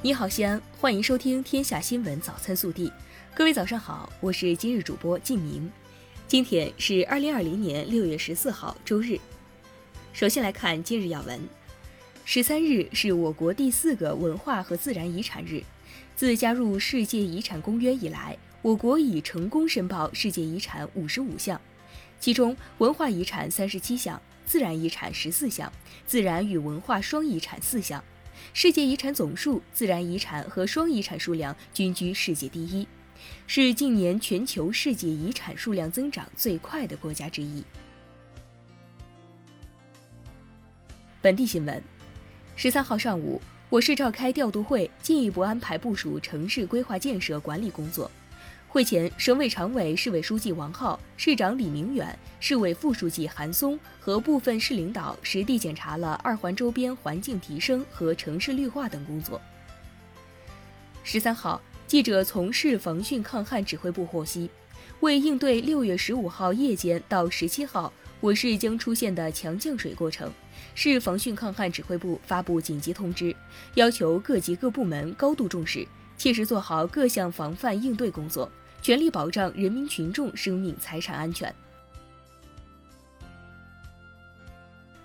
你好，西安，欢迎收听《天下新闻早餐速递》。各位早上好，我是今日主播靳明。今天是二零二零年六月十四号，周日。首先来看今日要闻。十三日是我国第四个文化和自然遗产日。自加入世界遗产公约以来，我国已成功申报世界遗产五十五项，其中文化遗产三十七项，自然遗产十四项，自然与文化双遗产四项。世界遗产总数、自然遗产和双遗产数量均居世界第一，是近年全球世界遗产数量增长最快的国家之一。本地新闻：十三号上午，我市召开调度会，进一步安排部署城市规划建设管理工作。会前，省委常委、市委书记王浩、市长李明远、市委副书记韩松和部分市领导实地检查了二环周边环境提升和城市绿化等工作。十三号，记者从市防汛抗旱指挥部获悉，为应对六月十五号夜间到十七号我市将出现的强降水过程，市防汛抗旱指挥部发布紧急通知，要求各级各部门高度重视。切实做好各项防范应对工作，全力保障人民群众生命财产安全。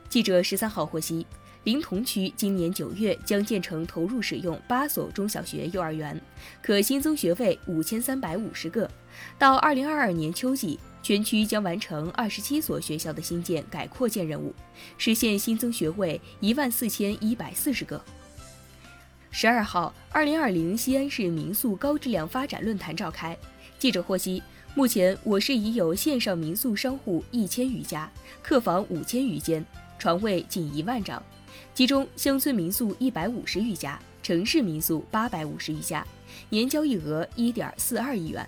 记者十三号获悉，临潼区今年九月将建成投入使用八所中小学、幼儿园，可新增学位五千三百五十个。到二零二二年秋季，全区将完成二十七所学校的新建改扩建任务，实现新增学位一万四千一百四十个。十二号，二零二零西安市民宿高质量发展论坛召开。记者获悉，目前我市已有线上民宿商户一千余家，客房五千余间，床位近一万张。其中，乡村民宿一百五十余家，城市民宿八百五十余家，年交易额一点四二亿元。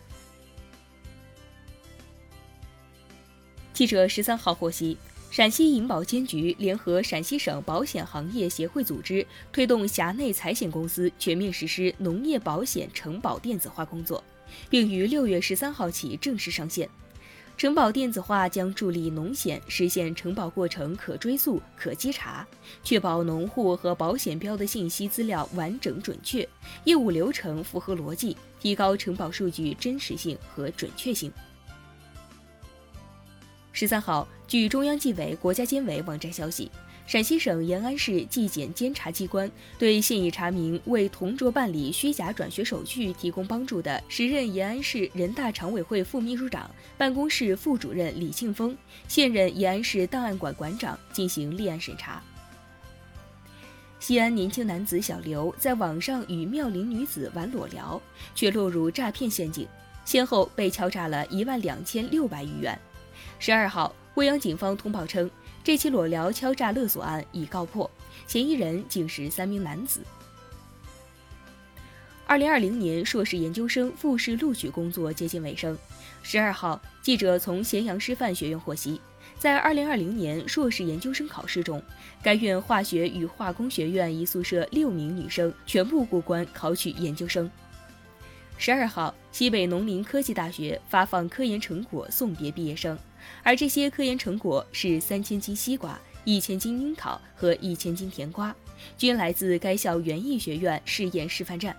记者十三号获悉。陕西银保监局联合陕西省保险行业协会组织，推动辖内财险公司全面实施农业保险承保电子化工作，并于六月十三号起正式上线。承保电子化将助力农险实现承保过程可追溯、可稽查，确保农户和保险标的信息资料完整准确，业务流程符合逻辑，提高承保数据真实性和准确性。十三号，据中央纪委国家监委网站消息，陕西省延安市纪检监察机关对现已查明为同桌办理虚假转学手续提供帮助的时任延安市人大常委会副秘书长、办公室副主任李庆峰，现任延安市档案馆馆长进行立案审查。西安年轻男子小刘在网上与妙龄女子玩裸聊，却落入诈骗陷阱，先后被敲诈了一万两千六百余元。十二号，未央警方通报称，这起裸聊敲诈勒索案已告破，嫌疑人竟是三名男子。二零二零年硕士研究生复试录取工作接近尾声。十二号，记者从咸阳师范学院获悉，在二零二零年硕士研究生考试中，该院化学与化工学院一宿舍六名女生全部过关考取研究生。十二号，西北农林科技大学发放科研成果送别毕业生。而这些科研成果是三千斤西瓜、一千斤樱桃和一千斤甜瓜，均来自该校园艺学院试验示范站，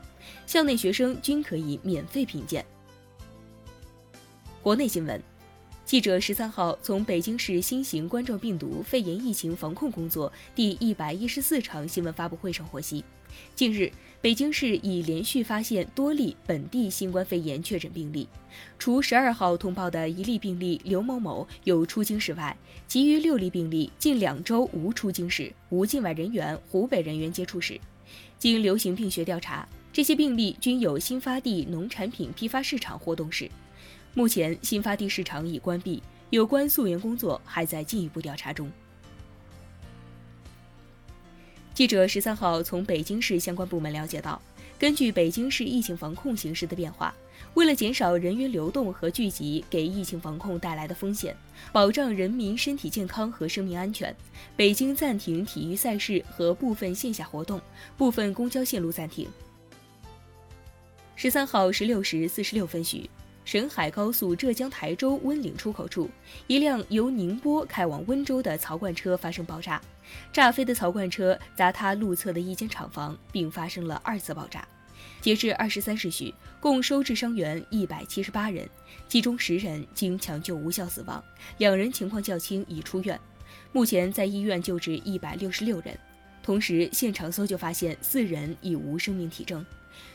校内学生均可以免费品鉴。国内新闻，记者十三号从北京市新型冠状病毒肺炎疫情防控工作第一百一十四场新闻发布会上获悉，近日。北京市已连续发现多例本地新冠肺炎确诊病例，除十二号通报的一例病例刘某某有出京史外，其余六例病例近两周无出京史、无境外人员、湖北人员接触史。经流行病学调查，这些病例均有新发地农产品批发市场活动史。目前，新发地市场已关闭，有关溯源工作还在进一步调查中。记者十三号从北京市相关部门了解到，根据北京市疫情防控形势的变化，为了减少人员流动和聚集给疫情防控带来的风险，保障人民身体健康和生命安全，北京暂停体育赛事和部分线下活动，部分公交线路暂停。十三号十六时四十六分许，沈海高速浙江台州温岭出口处，一辆由宁波开往温州的槽罐车发生爆炸，炸飞的槽罐车砸塌路侧的一间厂房，并发生了二次爆炸。截至二十三时许，共收治伤员一百七十八人，其中十人经抢救无效死亡，两人情况较轻已出院。目前在医院救治一百六十六人。同时，现场搜救发现四人已无生命体征，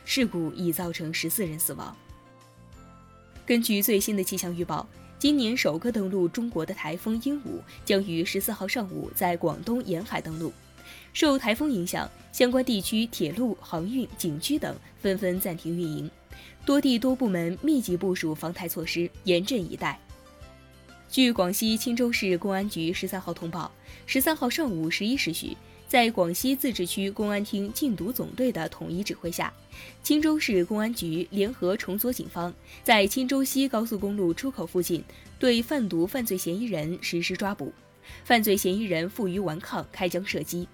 事故已造成十四人死亡。根据最新的气象预报，今年首个登陆中国的台风鹦鹉将于十四号上午在广东沿海登陆。受台风影响，相关地区铁路、航运、景区等纷纷暂停运营，多地多部门密集部署防台措施，严阵以待。据广西钦州市公安局十三号通报，十三号上午十一时许。在广西自治区公安厅禁毒总队的统一指挥下，钦州市公安局联合崇左警方在钦州西高速公路出口附近对贩毒犯罪嫌疑人实施抓捕。犯罪嫌疑人负隅顽抗，开枪射击，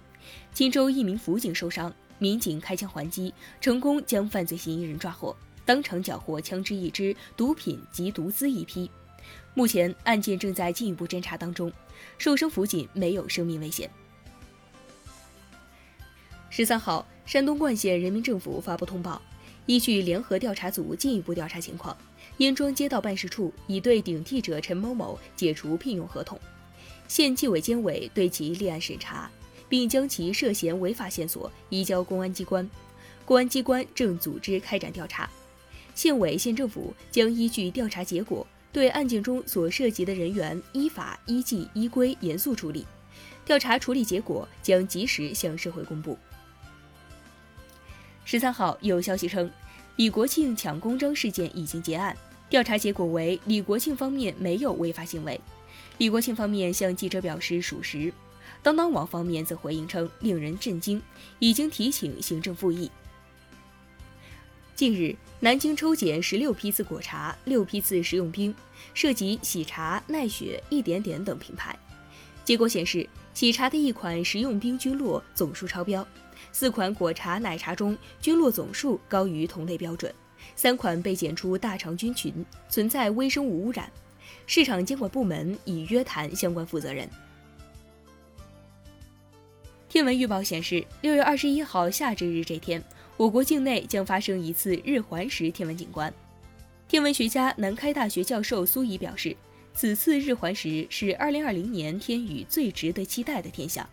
钦州一名辅警受伤，民警开枪还击，成功将犯罪嫌疑人抓获，当场缴获枪支一支、毒品及毒资一批。目前案件正在进一步侦查当中，受伤辅警没有生命危险。十三号，山东冠县人民政府发布通报，依据联合调查组进一步调查情况，燕庄街道办事处已对顶替者陈某某解除聘用合同，县纪委监委对其立案审查，并将其涉嫌违法线索移交公安机关，公安机关正组织开展调查，县委县政府将依据调查结果，对案件中所涉及的人员依法依纪依规严肃处理，调查处理结果将及时向社会公布。十三号有消息称，李国庆抢公章事件已经结案，调查结果为李国庆方面没有违法行为。李国庆方面向记者表示属实。当当网方面则回应称令人震惊，已经提请行政复议。近日，南京抽检十六批次果茶、六批次食用冰，涉及喜茶、奈雪、一点点等品牌。结果显示，喜茶的一款食用冰菌落总数超标。四款果茶、奶茶中菌落总数高于同类标准，三款被检出大肠菌群，存在微生物污染。市场监管部门已约谈相关负责人。天文预报显示，六月二十一号夏至日这天，我国境内将发生一次日环食天文景观。天文学家、南开大学教授苏怡表示，此次日环食是二零二零年天宇最值得期待的天象。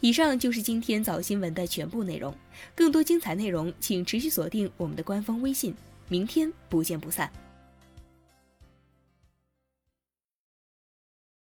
以上就是今天早新闻的全部内容，更多精彩内容请持续锁定我们的官方微信，明天不见不散。